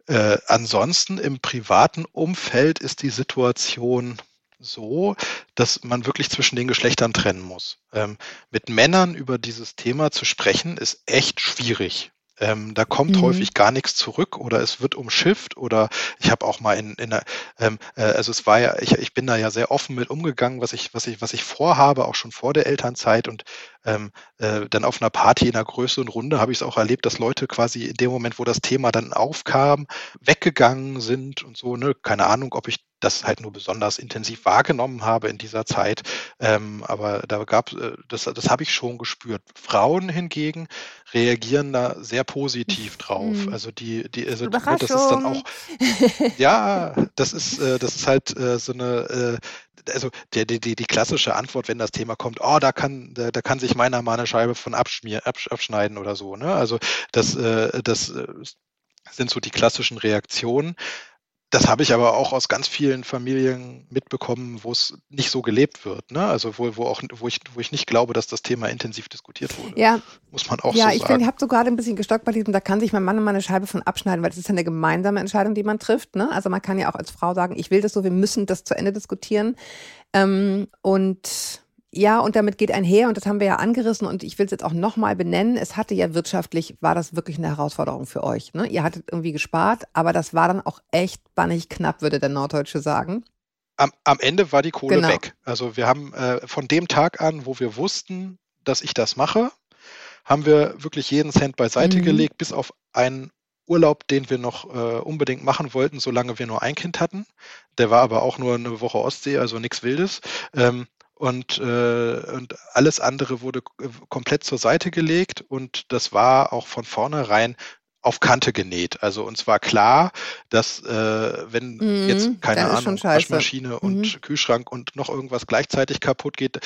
äh, ansonsten im privaten Umfeld ist die Situation so, dass man wirklich zwischen den Geschlechtern trennen muss. Ähm, mit Männern über dieses Thema zu sprechen, ist echt schwierig. Ähm, da kommt mhm. häufig gar nichts zurück oder es wird umschifft oder ich habe auch mal in, in der, ähm, äh, also es war ja, ich, ich bin da ja sehr offen mit umgegangen, was ich, was ich, was ich vorhabe, auch schon vor der Elternzeit und ähm, äh, dann auf einer Party in einer größeren Runde habe ich es auch erlebt, dass Leute quasi in dem Moment, wo das Thema dann aufkam, weggegangen sind und so, ne, keine Ahnung, ob ich das halt nur besonders intensiv wahrgenommen habe in dieser Zeit. Ähm, aber da gab äh, das, das habe ich schon gespürt. Frauen hingegen reagieren da sehr positiv drauf. Mhm. Also die, die, also das ist dann auch, ja, das ist, äh, das ist halt äh, so eine, äh, also die, die, die, die klassische Antwort, wenn das Thema kommt, oh, da kann, da, da kann sich meiner mal eine Scheibe von abschmier, absch, abschneiden oder so. Ne? Also das, äh, das äh, sind so die klassischen Reaktionen. Das habe ich aber auch aus ganz vielen Familien mitbekommen, wo es nicht so gelebt wird. Ne? Also wo, wo, auch, wo, ich, wo ich nicht glaube, dass das Thema intensiv diskutiert wurde. Ja. Muss man auch ja, so sagen. Ja, ich habe so gerade ein bisschen gestockt bei diesem, da kann sich mein Mann und meine Scheibe von abschneiden, weil das ist ja eine gemeinsame Entscheidung, die man trifft. Ne? Also man kann ja auch als Frau sagen, ich will das so, wir müssen das zu Ende diskutieren. Ähm, und ja, und damit geht einher, und das haben wir ja angerissen, und ich will es jetzt auch nochmal benennen, es hatte ja wirtschaftlich, war das wirklich eine Herausforderung für euch. Ne? Ihr hattet irgendwie gespart, aber das war dann auch echt bannig knapp, würde der Norddeutsche sagen. Am, am Ende war die Kohle genau. weg. Also wir haben äh, von dem Tag an, wo wir wussten, dass ich das mache, haben wir wirklich jeden Cent beiseite mhm. gelegt, bis auf einen Urlaub, den wir noch äh, unbedingt machen wollten, solange wir nur ein Kind hatten. Der war aber auch nur eine Woche Ostsee, also nichts Wildes. Ähm, und, äh, und alles andere wurde komplett zur Seite gelegt und das war auch von vornherein auf Kante genäht. Also uns war klar, dass äh, wenn mhm, jetzt keine Ahnung Waschmaschine und mhm. Kühlschrank und noch irgendwas gleichzeitig kaputt geht,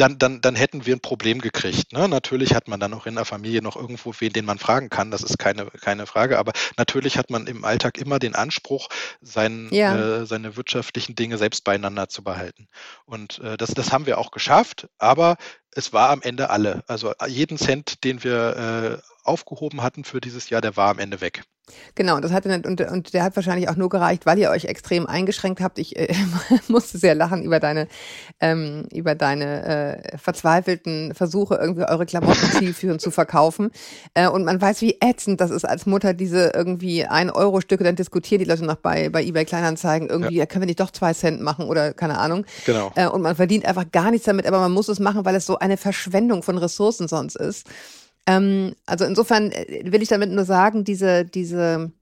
dann, dann, dann hätten wir ein Problem gekriegt. Ne? Natürlich hat man dann auch in der Familie noch irgendwo wen, den man fragen kann. Das ist keine, keine Frage. Aber natürlich hat man im Alltag immer den Anspruch, sein, ja. äh, seine wirtschaftlichen Dinge selbst beieinander zu behalten. Und äh, das, das haben wir auch geschafft. Aber es war am Ende alle. Also jeden Cent, den wir äh, aufgehoben hatten für dieses Jahr, der war am Ende weg. Genau, und das hatte und, und der hat wahrscheinlich auch nur gereicht, weil ihr euch extrem eingeschränkt habt. Ich äh, musste sehr lachen über deine ähm, über deine äh, verzweifelten Versuche, irgendwie eure Klamotten zielführend zu verkaufen. Äh, und man weiß, wie ätzend das ist als Mutter, diese irgendwie ein Euro Stücke, dann diskutieren die Leute noch bei bei eBay Kleinanzeigen irgendwie, ja. können wir nicht doch zwei Cent machen oder keine Ahnung. Genau. Äh, und man verdient einfach gar nichts damit, aber man muss es machen, weil es so eine Verschwendung von Ressourcen sonst ist. Ähm, also insofern äh, will ich damit nur sagen, diese, diese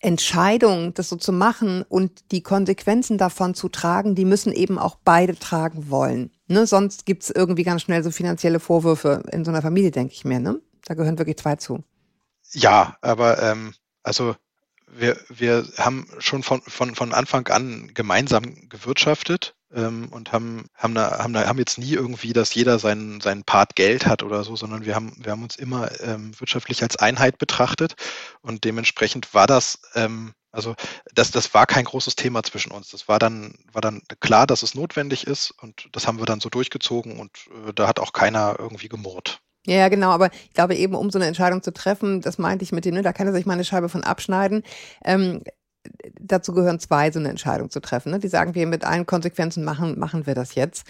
Entscheidung, das so zu machen und die Konsequenzen davon zu tragen, die müssen eben auch beide tragen wollen. Ne? Sonst gibt's irgendwie ganz schnell so finanzielle Vorwürfe in so einer Familie, denke ich mir. Ne? Da gehören wirklich zwei zu. Ja, aber ähm, also wir, wir haben schon von, von, von Anfang an gemeinsam gewirtschaftet ähm, und haben, haben, da, haben, da, haben jetzt nie irgendwie, dass jeder seinen, seinen Part Geld hat oder so, sondern wir haben, wir haben uns immer ähm, wirtschaftlich als Einheit betrachtet und dementsprechend war das, ähm, also das, das war kein großes Thema zwischen uns. Das war dann, war dann klar, dass es notwendig ist und das haben wir dann so durchgezogen und äh, da hat auch keiner irgendwie gemurrt. Ja, genau, aber ich glaube eben, um so eine Entscheidung zu treffen, das meinte ich mit dem, ne, da kann er sich mal eine Scheibe von abschneiden. Ähm, dazu gehören zwei, so eine Entscheidung zu treffen. Ne? Die sagen, wir mit allen Konsequenzen machen, machen wir das jetzt.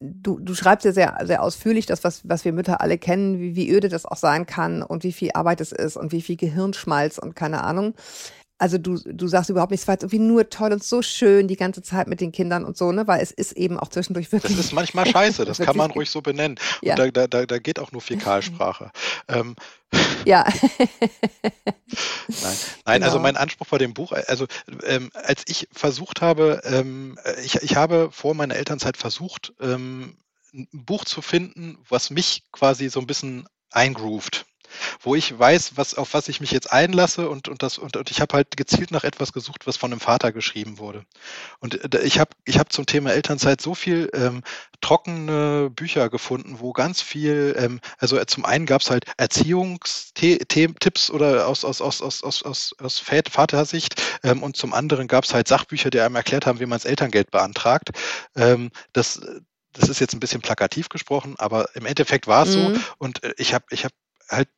Du, du schreibst ja sehr, sehr ausführlich das, was, was wir Mütter alle kennen, wie, wie öde das auch sein kann und wie viel Arbeit es ist und wie viel Gehirnschmalz und keine Ahnung also du, du sagst überhaupt nichts, weil es irgendwie nur toll und so schön die ganze Zeit mit den Kindern und so, ne? Weil es ist eben auch zwischendurch wirklich. Das ist manchmal scheiße, das kann man ruhig so benennen. Ja. Und da, da, da geht auch nur Fäkalsprache. ähm. Ja. Nein, Nein also genau. also mein Anspruch bei dem Buch, also ähm, als ich versucht habe, ähm, ich, ich habe vor meiner Elternzeit versucht, ähm, ein Buch zu finden, was mich quasi so ein bisschen eingroovt. Wo ich weiß, was, auf was ich mich jetzt einlasse und, und, das, und, und ich habe halt gezielt nach etwas gesucht, was von einem Vater geschrieben wurde. Und äh, ich habe ich hab zum Thema Elternzeit so viel ähm, trockene Bücher gefunden, wo ganz viel, ähm, also äh, zum einen gab es halt Erziehungstipps oder aus, aus, aus, aus, aus, aus, aus Vatersicht ähm, und zum anderen gab es halt Sachbücher, die einem erklärt haben, wie man das Elterngeld beantragt. Ähm, das das ist jetzt ein bisschen plakativ gesprochen, aber im Endeffekt war es mhm. so. Und äh, ich habe ich hab halt,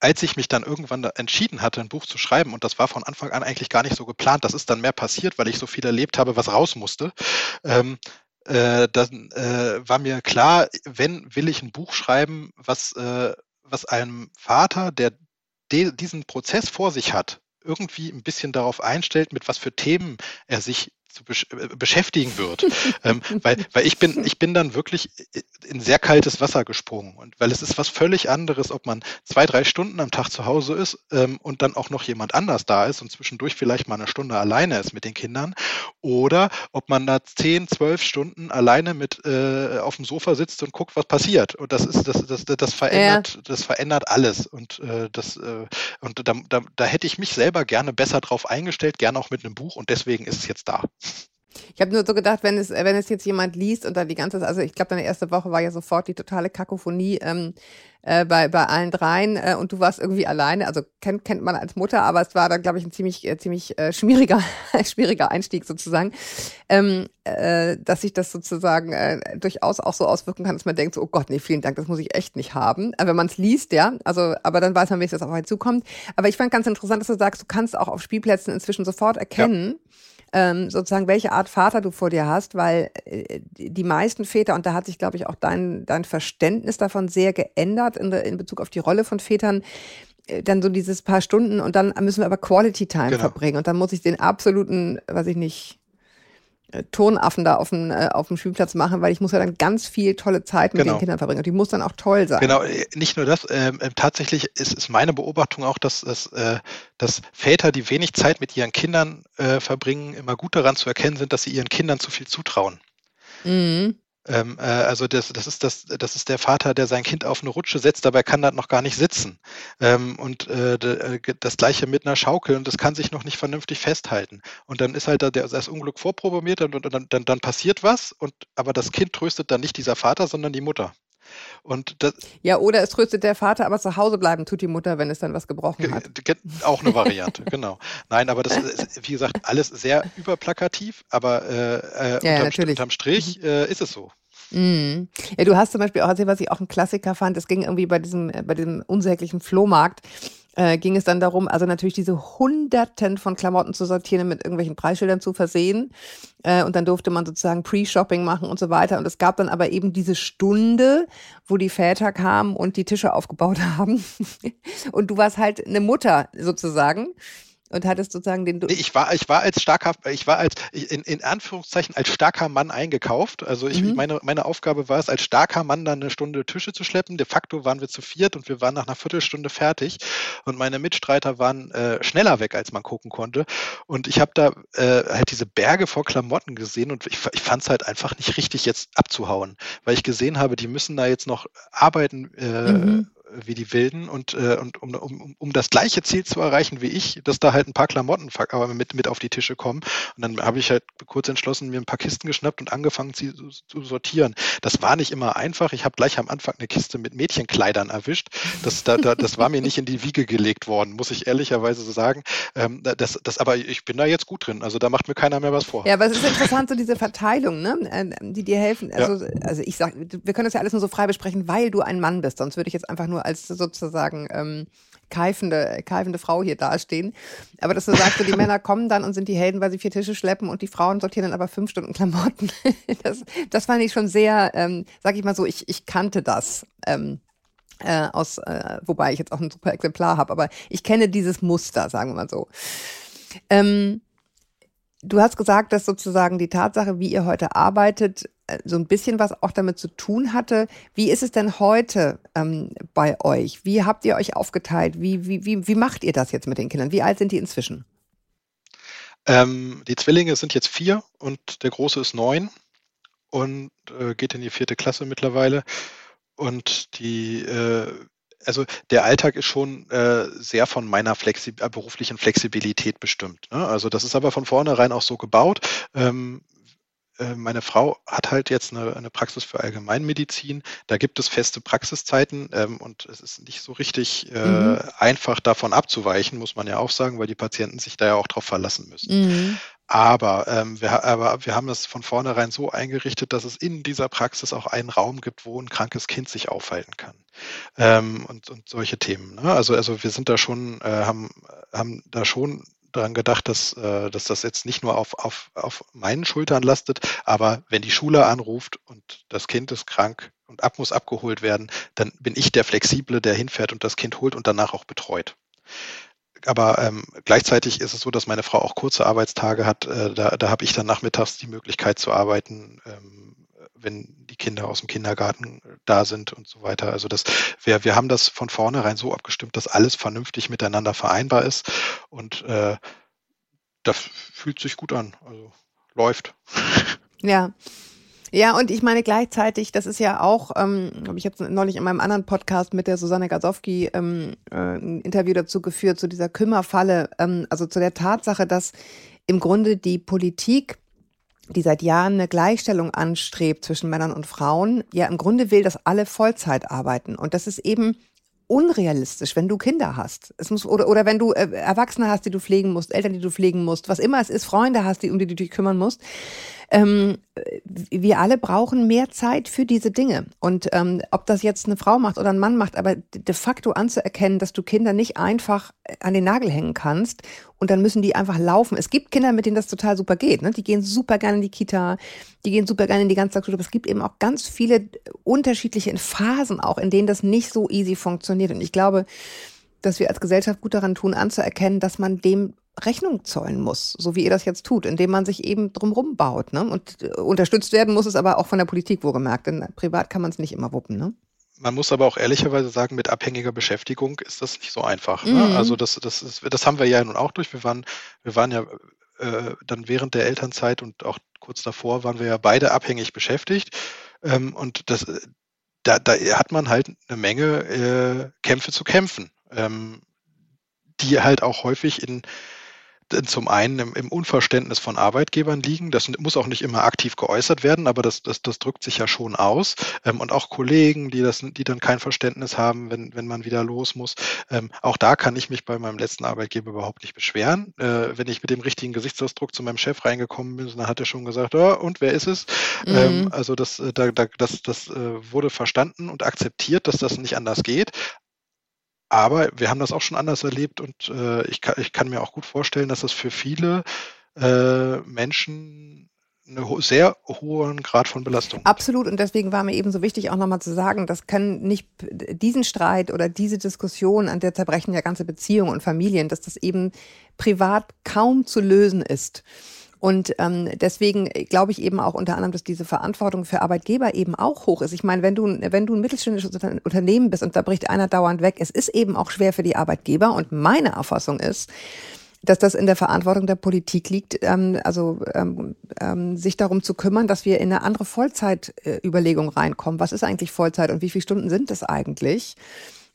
als ich mich dann irgendwann entschieden hatte, ein Buch zu schreiben, und das war von Anfang an eigentlich gar nicht so geplant, das ist dann mehr passiert, weil ich so viel erlebt habe, was raus musste. Ähm, äh, dann äh, war mir klar, wenn will ich ein Buch schreiben, was, äh, was einem Vater, der diesen Prozess vor sich hat, irgendwie ein bisschen darauf einstellt, mit was für Themen er sich zu besch äh, beschäftigen wird. ähm, weil, weil ich bin, ich bin dann wirklich in sehr kaltes Wasser gesprungen. Und weil es ist was völlig anderes, ob man zwei, drei Stunden am Tag zu Hause ist ähm, und dann auch noch jemand anders da ist und zwischendurch vielleicht mal eine Stunde alleine ist mit den Kindern. Oder ob man da zehn, zwölf Stunden alleine mit äh, auf dem Sofa sitzt und guckt, was passiert. Und das ist, das, das, das verändert, ja. das verändert alles. Und äh, das, äh, und da, da, da hätte ich mich selber gerne besser drauf eingestellt, gerne auch mit einem Buch und deswegen ist es jetzt da. Ich habe nur so gedacht, wenn es, wenn es jetzt jemand liest und dann die ganze, also ich glaube, deine erste Woche war ja sofort die totale Kakophonie ähm, äh, bei, bei allen dreien äh, und du warst irgendwie alleine. Also kennt, kennt man als Mutter, aber es war dann, glaube ich, ein ziemlich, äh, ziemlich äh, schwieriger, schwieriger Einstieg sozusagen, ähm, äh, dass sich das sozusagen äh, durchaus auch so auswirken kann, dass man denkt, so, oh Gott, nee, vielen Dank, das muss ich echt nicht haben. Aber wenn man es liest, ja, also, aber dann weiß man, wie es das auf einen zukommt. Aber ich fand ganz interessant, dass du sagst, du kannst auch auf Spielplätzen inzwischen sofort erkennen, ja ähm, sozusagen, welche Art Vater du vor dir hast, weil äh, die meisten Väter, und da hat sich, glaube ich, auch dein, dein Verständnis davon sehr geändert in, in Bezug auf die Rolle von Vätern, äh, dann so dieses paar Stunden und dann müssen wir aber Quality Time genau. verbringen und dann muss ich den absoluten, weiß ich nicht, Tonaffen da auf dem, äh, auf dem Spielplatz machen, weil ich muss ja dann ganz viel tolle Zeit mit genau. den Kindern verbringen und die muss dann auch toll sein. Genau, äh, nicht nur das, ähm, äh, tatsächlich ist, ist meine Beobachtung auch, dass, dass, äh, dass Väter, die wenig Zeit mit ihren Kindern äh, verbringen, immer gut daran zu erkennen sind, dass sie ihren Kindern zu viel zutrauen. Mhm. Ähm, äh, also das, das, ist das, das ist der Vater, der sein Kind auf eine Rutsche setzt, dabei kann das noch gar nicht sitzen. Ähm, und äh, äh das gleiche mit einer Schaukel und das kann sich noch nicht vernünftig festhalten. Und dann ist halt da der, das Unglück vorprogrammiert und, und dann, dann, dann passiert was, und aber das Kind tröstet dann nicht dieser Vater, sondern die Mutter. Und das, ja, oder es tröstet der Vater, aber zu Hause bleiben tut die Mutter, wenn es dann was gebrochen hat. Auch eine Variante, genau. Nein, aber das ist, wie gesagt, alles sehr überplakativ, aber äh, äh, ja, unterm, unterm, Strich mhm. äh, ist es so. Mm. Ja, du hast zum Beispiel auch erzählt, was ich auch ein Klassiker fand. Es ging irgendwie bei diesem, äh, bei diesem unsäglichen Flohmarkt, äh, ging es dann darum, also natürlich diese Hunderten von Klamotten zu sortieren, mit irgendwelchen Preisschildern zu versehen. Äh, und dann durfte man sozusagen Pre-Shopping machen und so weiter. Und es gab dann aber eben diese Stunde, wo die Väter kamen und die Tische aufgebaut haben. und du warst halt eine Mutter sozusagen und hattest sozusagen den. Nee, ich war, ich war als starker, ich war als in, in Anführungszeichen als starker Mann eingekauft. Also ich, mhm. meine, meine Aufgabe war es, als starker Mann dann eine Stunde Tische zu schleppen. De facto waren wir zu viert und wir waren nach einer Viertelstunde fertig. Und meine Mitstreiter waren äh, schneller weg, als man gucken konnte. Und ich habe da äh, halt diese Berge vor Klamotten gesehen und ich, ich fand es halt einfach nicht richtig, jetzt abzuhauen, weil ich gesehen habe, die müssen da jetzt noch arbeiten. Äh, mhm wie die Wilden und, äh, und um, um, um das gleiche Ziel zu erreichen wie ich, dass da halt ein paar Klamotten aber mit, mit auf die Tische kommen. Und dann habe ich halt kurz entschlossen, mir ein paar Kisten geschnappt und angefangen, sie zu, zu sortieren. Das war nicht immer einfach. Ich habe gleich am Anfang eine Kiste mit Mädchenkleidern erwischt. Das, da, da, das war mir nicht in die Wiege gelegt worden, muss ich ehrlicherweise so sagen. Ähm, das, das, aber ich bin da jetzt gut drin. Also da macht mir keiner mehr was vor. Ja, aber es ist interessant, so diese Verteilung, ne? Äh, die dir helfen. Also, ja. also ich sag, wir können das ja alles nur so frei besprechen, weil du ein Mann bist. Sonst würde ich jetzt einfach nur als sozusagen ähm, keifende, keifende Frau hier dastehen. Aber dass du sagst, so, die Männer kommen dann und sind die Helden, weil sie vier Tische schleppen und die Frauen sortieren dann aber fünf Stunden Klamotten. das, das fand ich schon sehr, ähm, sag ich mal so, ich, ich kannte das. Ähm, äh, aus, äh, wobei ich jetzt auch ein super Exemplar habe, aber ich kenne dieses Muster, sagen wir mal so. Ähm, du hast gesagt, dass sozusagen die Tatsache, wie ihr heute arbeitet, so ein bisschen was auch damit zu tun hatte. Wie ist es denn heute ähm, bei euch? Wie habt ihr euch aufgeteilt? Wie, wie, wie, wie macht ihr das jetzt mit den Kindern? Wie alt sind die inzwischen? Ähm, die Zwillinge sind jetzt vier und der Große ist neun und äh, geht in die vierte Klasse mittlerweile. Und die, äh, also der Alltag ist schon äh, sehr von meiner Flexi äh, beruflichen Flexibilität bestimmt. Ne? Also das ist aber von vornherein auch so gebaut. Ähm, äh, meine Frau hat halt jetzt eine, eine, Praxis für Allgemeinmedizin. Da gibt es feste Praxiszeiten ähm, und es ist nicht so richtig äh, mhm. einfach davon abzuweichen, muss man ja auch sagen, weil die Patienten sich da ja auch drauf verlassen müssen. Mhm. Aber, ähm, wir, aber wir haben es von vornherein so eingerichtet, dass es in dieser Praxis auch einen Raum gibt, wo ein krankes Kind sich aufhalten kann. Ähm, und, und solche Themen. Ne? Also, also wir sind da schon, äh, haben, haben da schon daran gedacht, dass, äh, dass das jetzt nicht nur auf, auf, auf meinen Schultern lastet, aber wenn die Schule anruft und das Kind ist krank und ab muss abgeholt werden, dann bin ich der Flexible, der hinfährt und das Kind holt und danach auch betreut. Aber ähm, gleichzeitig ist es so, dass meine Frau auch kurze Arbeitstage hat. Äh, da da habe ich dann nachmittags die Möglichkeit zu arbeiten, ähm, wenn die Kinder aus dem Kindergarten da sind und so weiter. Also das, wir, wir haben das von vornherein so abgestimmt, dass alles vernünftig miteinander vereinbar ist und äh, das fühlt sich gut an. Also läuft. Ja. Ja, und ich meine gleichzeitig, das ist ja auch, ähm, habe ich jetzt neulich in meinem anderen Podcast mit der Susanne Gasowski ähm, äh, ein Interview dazu geführt, zu dieser Kümmerfalle, ähm, also zu der Tatsache, dass im Grunde die Politik die seit Jahren eine Gleichstellung anstrebt zwischen Männern und Frauen, ja im Grunde will, dass alle Vollzeit arbeiten. Und das ist eben unrealistisch, wenn du Kinder hast. Es muss, oder, oder wenn du äh, Erwachsene hast, die du pflegen musst, Eltern, die du pflegen musst, was immer es ist, Freunde hast, die, um die du dich kümmern musst. Ähm, wir alle brauchen mehr Zeit für diese Dinge. Und ähm, ob das jetzt eine Frau macht oder ein Mann macht, aber de facto anzuerkennen, dass du Kinder nicht einfach an den Nagel hängen kannst und dann müssen die einfach laufen. Es gibt Kinder, mit denen das total super geht. Ne? Die gehen super gerne in die Kita, die gehen super gerne in die Ganztagsschule. Aber es gibt eben auch ganz viele unterschiedliche Phasen auch, in denen das nicht so easy funktioniert. Und ich glaube, dass wir als Gesellschaft gut daran tun, anzuerkennen, dass man dem Rechnung zollen muss, so wie ihr das jetzt tut, indem man sich eben drumrum baut. Ne? Und äh, unterstützt werden muss es aber auch von der Politik, wohlgemerkt, denn privat kann man es nicht immer wuppen. Ne? Man muss aber auch ehrlicherweise sagen, mit abhängiger Beschäftigung ist das nicht so einfach. Ne? Mhm. Also das, das, ist, das haben wir ja nun auch durch. Wir waren, wir waren ja äh, dann während der Elternzeit und auch kurz davor waren wir ja beide abhängig beschäftigt. Ähm, und das, da, da hat man halt eine Menge äh, Kämpfe zu kämpfen, ähm, die halt auch häufig in zum einen im, im, Unverständnis von Arbeitgebern liegen. Das muss auch nicht immer aktiv geäußert werden, aber das, das, das drückt sich ja schon aus. Ähm, und auch Kollegen, die, das, die dann kein Verständnis haben, wenn, wenn man wieder los muss. Ähm, auch da kann ich mich bei meinem letzten Arbeitgeber überhaupt nicht beschweren. Äh, wenn ich mit dem richtigen Gesichtsausdruck zu meinem Chef reingekommen bin, dann hat er schon gesagt, oh, und wer ist es? Mhm. Ähm, also das, äh, da, da, das, das äh, wurde verstanden und akzeptiert, dass das nicht anders geht. Aber wir haben das auch schon anders erlebt und äh, ich, kann, ich kann mir auch gut vorstellen, dass das für viele äh, Menschen einen sehr hohen Grad von Belastung. Absolut. Und deswegen war mir eben so wichtig, auch nochmal zu sagen, das kann nicht diesen Streit oder diese Diskussion, an der zerbrechen ja ganze Beziehungen und Familien, dass das eben privat kaum zu lösen ist. Und ähm, deswegen glaube ich eben auch unter anderem, dass diese Verantwortung für Arbeitgeber eben auch hoch ist. Ich meine, wenn du, wenn du ein mittelständisches Unternehmen bist und da bricht einer dauernd weg, es ist eben auch schwer für die Arbeitgeber. Und meine Erfassung ist, dass das in der Verantwortung der Politik liegt, ähm, also ähm, ähm, sich darum zu kümmern, dass wir in eine andere Vollzeitüberlegung reinkommen. Was ist eigentlich Vollzeit und wie viele Stunden sind es eigentlich?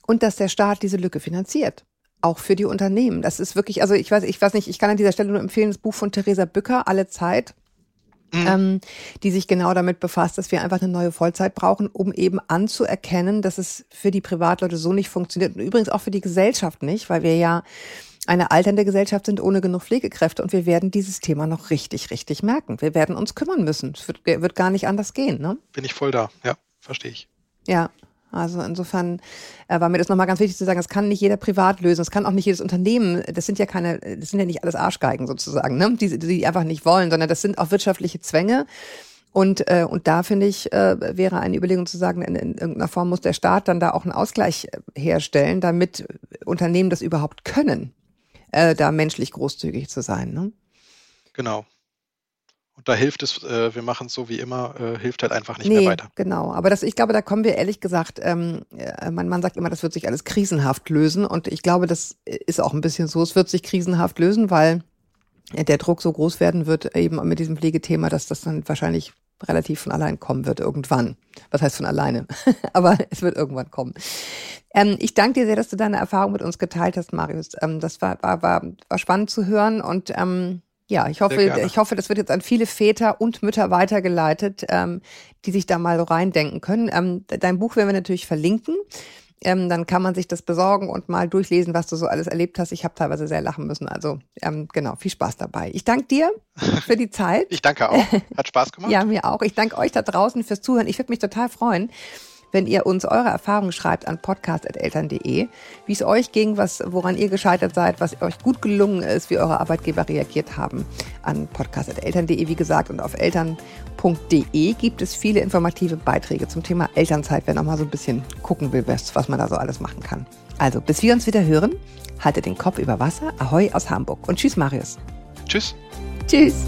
Und dass der Staat diese Lücke finanziert auch für die Unternehmen. Das ist wirklich, also ich weiß, ich weiß nicht, ich kann an dieser Stelle nur empfehlen, das Buch von Theresa Bücker, Alle Zeit, mhm. ähm, die sich genau damit befasst, dass wir einfach eine neue Vollzeit brauchen, um eben anzuerkennen, dass es für die Privatleute so nicht funktioniert und übrigens auch für die Gesellschaft nicht, weil wir ja eine alternde Gesellschaft sind ohne genug Pflegekräfte und wir werden dieses Thema noch richtig, richtig merken. Wir werden uns kümmern müssen. Es wird, wird gar nicht anders gehen. Ne? Bin ich voll da, ja, verstehe ich. Ja, also insofern äh, war mir das nochmal ganz wichtig zu sagen, das kann nicht jeder privat lösen, das kann auch nicht jedes Unternehmen, das sind ja keine, das sind ja nicht alles Arschgeigen sozusagen, ne? die, die einfach nicht wollen, sondern das sind auch wirtschaftliche Zwänge. Und, äh, und da finde ich, äh, wäre eine Überlegung zu sagen, in, in irgendeiner Form muss der Staat dann da auch einen Ausgleich äh, herstellen, damit Unternehmen das überhaupt können, äh, da menschlich großzügig zu sein. Ne? Genau. Und da hilft es, äh, wir machen es so wie immer, äh, hilft halt einfach nicht nee, mehr weiter. Genau, aber das, ich glaube, da kommen wir ehrlich gesagt, ähm, äh, mein Mann sagt immer, das wird sich alles krisenhaft lösen. Und ich glaube, das ist auch ein bisschen so, es wird sich krisenhaft lösen, weil der Druck so groß werden wird, eben mit diesem Pflegethema, dass das dann wahrscheinlich relativ von allein kommen wird irgendwann. Was heißt von alleine? Aber es wird irgendwann kommen. Ähm, ich danke dir sehr, dass du deine Erfahrung mit uns geteilt hast, Marius. Ähm, das war, war, war, war spannend zu hören und ähm, ja, ich hoffe, ich hoffe, das wird jetzt an viele Väter und Mütter weitergeleitet, ähm, die sich da mal so reindenken können. Ähm, dein Buch werden wir natürlich verlinken. Ähm, dann kann man sich das besorgen und mal durchlesen, was du so alles erlebt hast. Ich habe teilweise sehr lachen müssen. Also ähm, genau, viel Spaß dabei. Ich danke dir für die Zeit. ich danke auch. Hat Spaß gemacht. ja, mir auch. Ich danke euch da draußen fürs Zuhören. Ich würde mich total freuen, wenn ihr uns eure Erfahrungen schreibt an podcast.eltern.de, wie es euch ging, was, woran ihr gescheitert seid, was euch gut gelungen ist, wie eure Arbeitgeber reagiert haben an podcast.eltern.de, wie gesagt, und auf eltern.de gibt es viele informative Beiträge zum Thema Elternzeit, wer noch mal so ein bisschen gucken will, was man da so alles machen kann. Also, bis wir uns wieder hören, haltet den Kopf über Wasser. Ahoi aus Hamburg und tschüss, Marius. Tschüss. Tschüss.